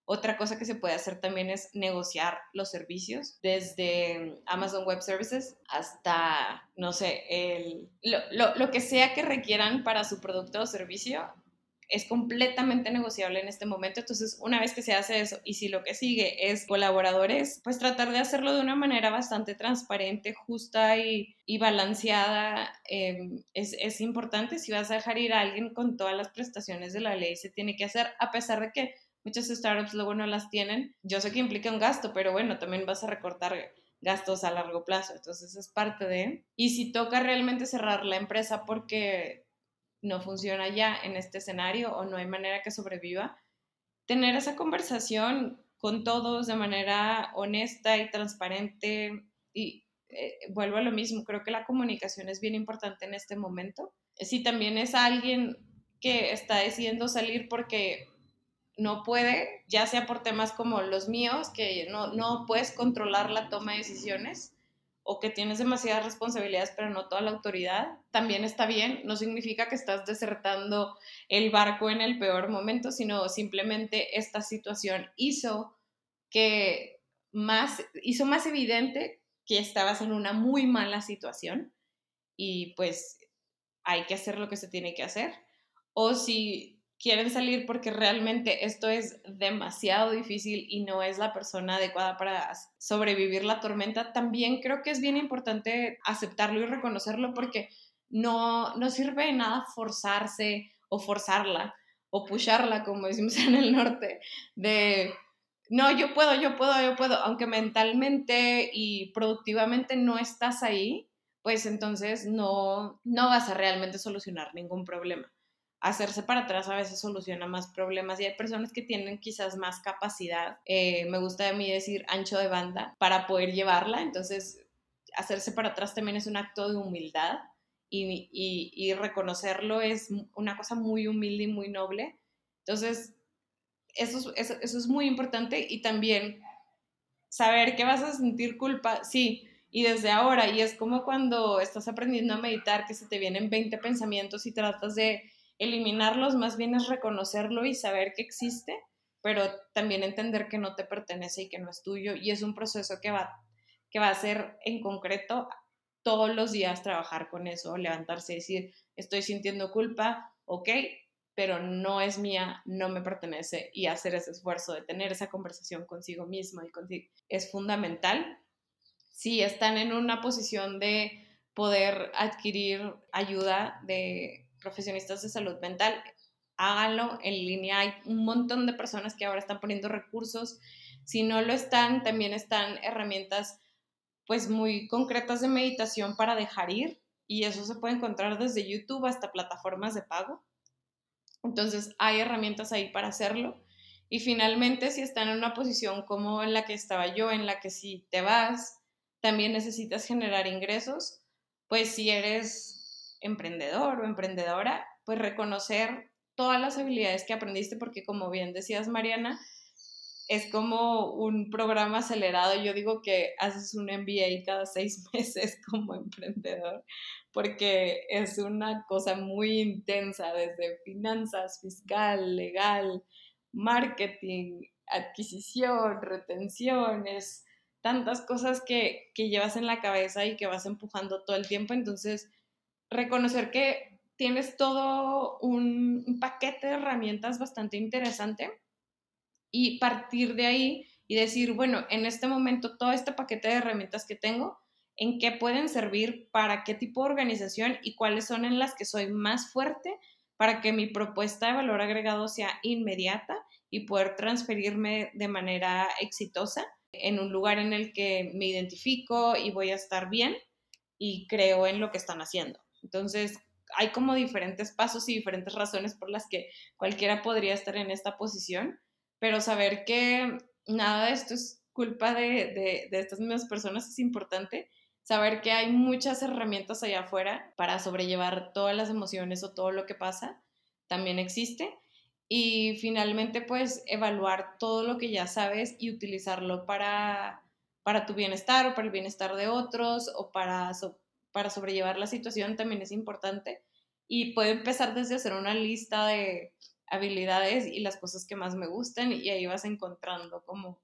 Otra cosa que se puede hacer también es negociar los servicios, desde Amazon Web Services hasta, no sé, el, lo, lo, lo, que sea que requieran para su producto o servicio, es completamente negociable en este momento. Entonces, una vez que se hace eso y si lo que sigue es colaboradores, pues tratar de hacerlo de una manera bastante transparente, justa y, balanceada em, es, es importante. Si vas a dejar ir a alguien con todas las prestaciones de la ley, se tiene que hacer, a pesar de que muchas startups luego no las tienen. Yo sé que implica un gasto, pero bueno, también vas a recortar gastos a largo plazo. Entonces es parte de... Y si toca realmente cerrar la empresa porque no funciona ya en este escenario o no hay manera que sobreviva, tener esa conversación con todos de manera honesta y transparente y eh, vuelvo a lo mismo, creo que la comunicación es bien importante en este momento. Si también es alguien que está decidiendo salir porque no puede, ya sea por temas como los míos, que no, no puedes controlar la toma de decisiones o que tienes demasiadas responsabilidades pero no toda la autoridad, también está bien, no significa que estás desertando el barco en el peor momento, sino simplemente esta situación hizo que más, hizo más evidente que estabas en una muy mala situación y pues hay que hacer lo que se tiene que hacer. O si quieren salir porque realmente esto es demasiado difícil y no es la persona adecuada para sobrevivir la tormenta, también creo que es bien importante aceptarlo y reconocerlo porque no, no sirve de nada forzarse o forzarla o pusharla, como decimos en el norte, de no, yo puedo, yo puedo, yo puedo, aunque mentalmente y productivamente no estás ahí, pues entonces no, no vas a realmente solucionar ningún problema hacerse para atrás a veces soluciona más problemas y hay personas que tienen quizás más capacidad, eh, me gusta a mí decir ancho de banda, para poder llevarla, entonces hacerse para atrás también es un acto de humildad y, y, reconocerlo es una cosa muy humilde y muy noble. Entonces, eso, eso, eso es muy importante y también saber que vas a sentir culpa, sí, y desde ahora, y es como cuando estás aprendiendo a meditar, que se te vienen 20 pensamientos y tratas de eliminarlos más bien es reconocerlo y saber que existe, pero también entender que no te pertenece y que no es tuyo. Y es un proceso que va, que va a ser en concreto todos los días trabajar con eso, levantarse y decir, estoy sintiendo culpa, ok, pero no es mía, no me pertenece y hacer ese esfuerzo de tener esa conversación consigo mismo y contigo es fundamental. Si están en una posición de poder adquirir ayuda de profesionistas de salud mental, háganlo en línea. Hay un montón de personas que ahora están poniendo recursos. Si no lo están, también están herramientas pues muy concretas de meditación para dejar ir y eso se puede encontrar desde YouTube hasta plataformas de pago. Entonces hay herramientas ahí para hacerlo. Y finalmente, si están en una posición como en la que estaba yo, en la que si te vas, también necesitas generar ingresos, pues si eres emprendedor o emprendedora, pues reconocer todas las habilidades que aprendiste, porque como bien decías, Mariana, es como un programa acelerado. Yo digo que haces un MBA cada seis [LAUGHS] meses como emprendedor, porque es una cosa muy intensa, desde finanzas, fiscal, legal, marketing, adquisición, retenciones, tantas cosas que, que llevas en la cabeza y que vas empujando todo el tiempo. Entonces, reconocer que tienes todo un, paquete de herramientas bastante interesante y partir de ahí y decir, bueno, en este momento todo este paquete de herramientas que tengo, en qué pueden servir, para qué tipo de organización y cuáles son en las que soy más fuerte para que mi propuesta de valor agregado sea inmediata y poder transferirme de manera exitosa en un lugar en el que me identifico y voy a estar bien y creo en lo que están haciendo. Entonces, hay como diferentes pasos y diferentes razones por las que cualquiera podría estar en esta posición, pero saber que nada de esto es culpa de, estas mismas personas es importante. Saber que hay muchas herramientas allá afuera para sobrellevar todas las emociones o todo lo que pasa también existe. Y finalmente, pues, evaluar todo lo que ya sabes y utilizarlo para, para tu bienestar o para el bienestar de otros o para para sobrellevar la situación también es importante y puede empezar desde hacer una lista de habilidades y las cosas que más me gustan y ahí vas encontrando como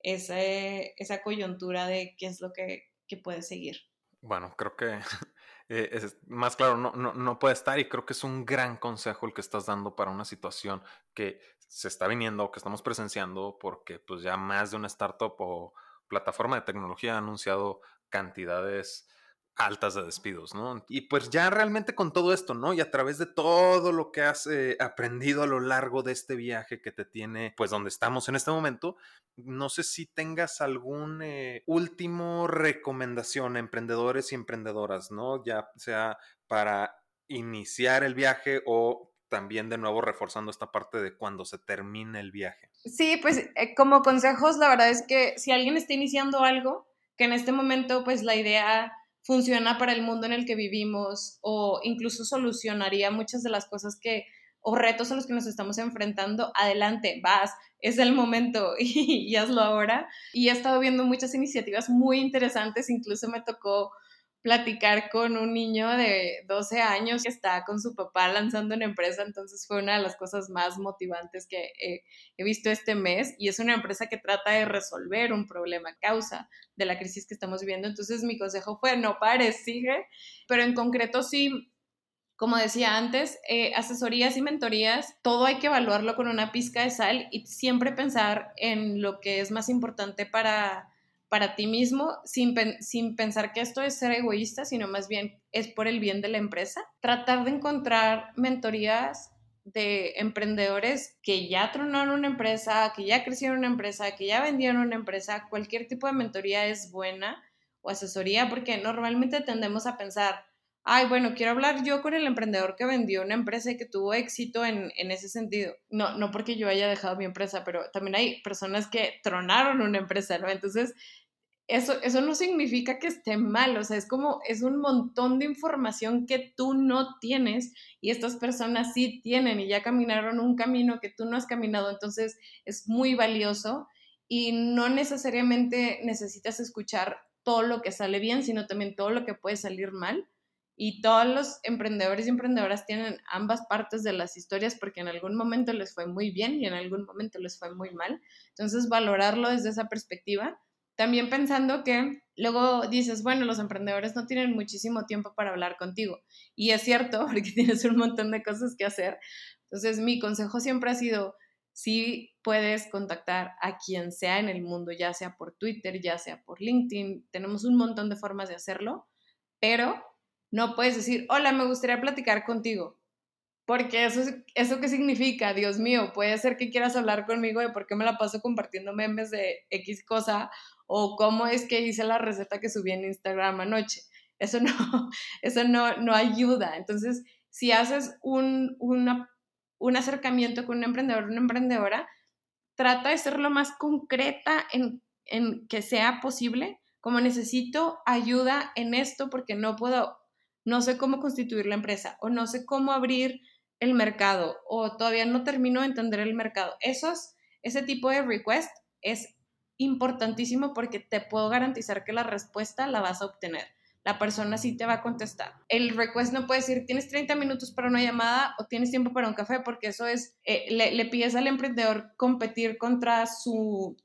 esa coyuntura de qué es lo que, que puedes seguir. Bueno, creo que [LAUGHS] eh, es más claro no, no, no, puede estar y creo que es un gran consejo el que estás dando para una situación que se está viniendo, que estamos presenciando, porque pues ya más de una startup o plataforma de tecnología ha anunciado cantidades altas de despidos, ¿no? Y pues ya realmente con todo esto, ¿no? Y a través de todo lo que has eh, aprendido a lo largo de este viaje que te tiene, pues donde estamos en este momento, no sé si tengas algún eh, último recomendación a emprendedores y emprendedoras, ¿no? Ya sea para iniciar el viaje o también de nuevo reforzando esta parte de cuando se termine el viaje. Sí, pues eh, como consejos, la verdad es que si alguien está iniciando algo, que en este momento pues la idea funciona para el mundo en el que vivimos o incluso solucionaría muchas de las cosas que o retos a los que nos estamos enfrentando, adelante, vas, es el momento [LAUGHS] y, y hazlo ahora. Y he estado viendo muchas iniciativas muy interesantes, incluso me tocó platicar con un niño de 12 años que está con su papá lanzando una empresa, entonces fue una de las cosas más motivantes que he visto este mes y es una empresa que trata de resolver un problema causa de la crisis que estamos viviendo, entonces mi consejo fue no pares, sigue, pero en concreto sí, como decía antes, eh, asesorías y mentorías, todo hay que evaluarlo con una pizca de sal y siempre pensar en lo que es más importante para para ti mismo sin, sin pensar que esto es ser egoísta, sino más bien es por el bien de la empresa. Tratar de encontrar mentorías de emprendedores que ya tronaron una empresa, que ya crecieron una empresa, que ya vendieron una empresa, cualquier tipo de mentoría es buena o asesoría, porque normalmente tendemos a pensar, ay, bueno, quiero hablar yo con el emprendedor que vendió una empresa y que tuvo éxito en, en, ese sentido. No, no porque yo haya dejado mi empresa, pero también hay personas que tronaron una empresa, ¿no? Entonces, eso, eso no significa que esté mal, o sea, es como, es un montón de información que tú no tienes y estas personas sí tienen y ya caminaron un camino que tú no has caminado, entonces es muy valioso y no necesariamente necesitas escuchar todo lo que sale bien, sino también todo lo que puede salir mal. Y todos los emprendedores y emprendedoras tienen ambas partes de las historias porque en algún momento les fue muy bien y en algún momento les fue muy mal. Entonces, valorarlo desde esa perspectiva también pensando que luego dices, bueno, los emprendedores no tienen muchísimo tiempo para hablar contigo. Y es cierto, [LAUGHS] porque tienes un montón de cosas que hacer. Entonces, mi consejo siempre ha sido, si puedes contactar a quien sea en el mundo, ya sea por Twitter, ya sea por LinkedIn, tenemos un montón de formas de hacerlo, pero no puedes decir, hola, me gustaría platicar contigo. Porque eso, ¿eso qué significa? Dios mío, puede ser que quieras hablar conmigo de por qué me la paso compartiendo memes de X cosa o cómo es que hice la receta que subí en Instagram anoche. Eso no, [LAUGHS] eso no, no ayuda. Entonces, si haces un, un acercamiento con un emprendedor una emprendedora, trata de ser lo más concreta en, en que sea posible, como necesito ayuda en esto porque no puedo, no sé cómo constituir la empresa o no sé cómo abrir el mercado o todavía no termino de entender el mercado. Esos, ese tipo de request es importantísimo porque te puedo garantizar que la respuesta la vas a obtener. La persona sí te va a contestar. El request no puede decir tienes 30 minutos para una llamada o tienes tiempo para un café porque eso es, eh, le, pides al emprendedor competir contra su,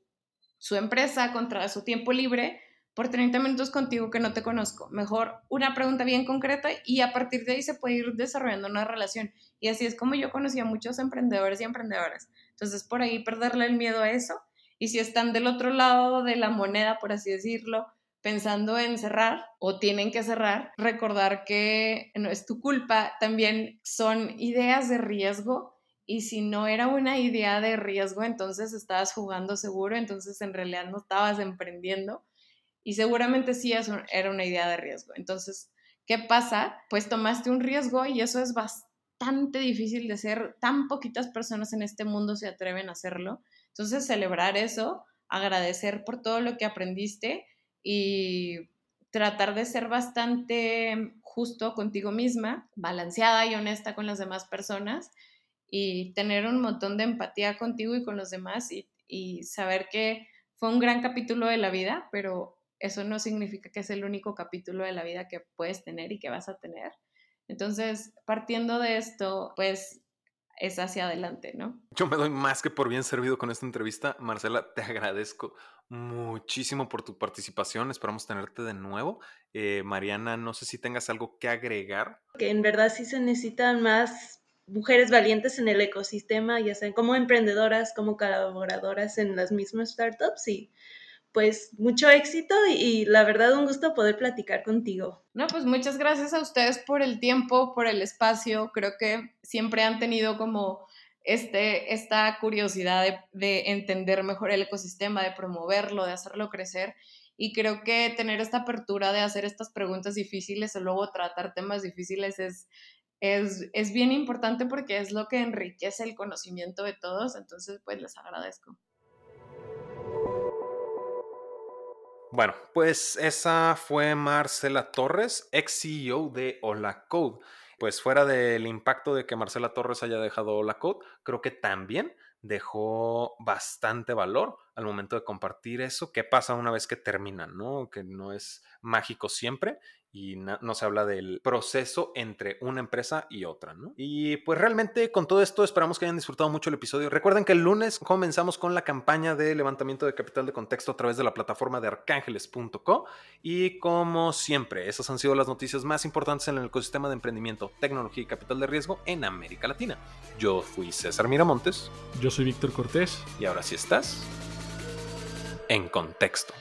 su empresa, contra su tiempo libre por 30 minutos contigo que no te conozco. Mejor una pregunta bien concreta y a partir de ahí se puede ir desarrollando una relación. Y así es como yo conocí a muchos emprendedores y emprendedoras. Entonces, por ahí perderle el miedo a eso y si están del otro lado de la moneda, por así decirlo, pensando en cerrar o tienen que cerrar, recordar que no es tu culpa, también son ideas de riesgo y si no era una idea de riesgo, entonces estabas jugando seguro, entonces en realidad no estabas emprendiendo y seguramente sí era una idea de riesgo. Entonces, ¿qué pasa? Pues tomaste un riesgo y eso es bastante difícil de hacer, tan poquitas personas en este mundo se atreven a hacerlo. Entonces, celebrar eso, agradecer por todo lo que aprendiste y tratar de ser bastante justo contigo misma, balanceada y honesta con las demás personas y tener un montón de empatía contigo y con los demás y, saber que fue un gran capítulo de la vida, pero eso no significa que es el único capítulo de la vida que puedes tener y que vas a tener. Entonces, partiendo de esto, pues es hacia adelante, ¿no? Yo me doy más que por bien servido con esta entrevista. Marcela, te agradezco muchísimo por tu participación. Esperamos tenerte de nuevo. Eh, Mariana, no sé si tengas algo que agregar. Que en verdad sí se necesitan más mujeres valientes en el ecosistema, ya sean como emprendedoras, como colaboradoras en las mismas startups y pues mucho éxito y, la verdad un gusto poder platicar contigo. No, pues muchas gracias a ustedes por el tiempo, por el espacio. Creo que siempre han tenido como este, esta curiosidad de, de entender mejor el ecosistema, de promoverlo, de hacerlo crecer. Y creo que tener esta apertura de hacer estas preguntas difíciles o luego tratar temas difíciles es, es, es bien importante porque es lo que enriquece el conocimiento de todos. Entonces, pues les agradezco. Bueno, pues esa fue Marcela Torres, ex CEO de Hola Code. pues fuera del impacto de que Marcela Torres haya dejado la code, creo que también dejó bastante valor al momento de compartir eso. ¿Qué pasa una vez que terminan? ¿no? Que no es mágico siempre y no, se habla del proceso entre una empresa y otra, ¿no? Y pues realmente con todo esto esperamos que hayan disfrutado mucho el episodio. Recuerden que el lunes comenzamos con la campaña de levantamiento de capital de contexto a través de la plataforma de arcángeles.co y como siempre, esas han sido las noticias más importantes en el ecosistema de emprendimiento, tecnología y capital de riesgo en América Latina. Yo fui César Miramontes. Yo soy Víctor Cortés. Y ahora sí estás en contexto.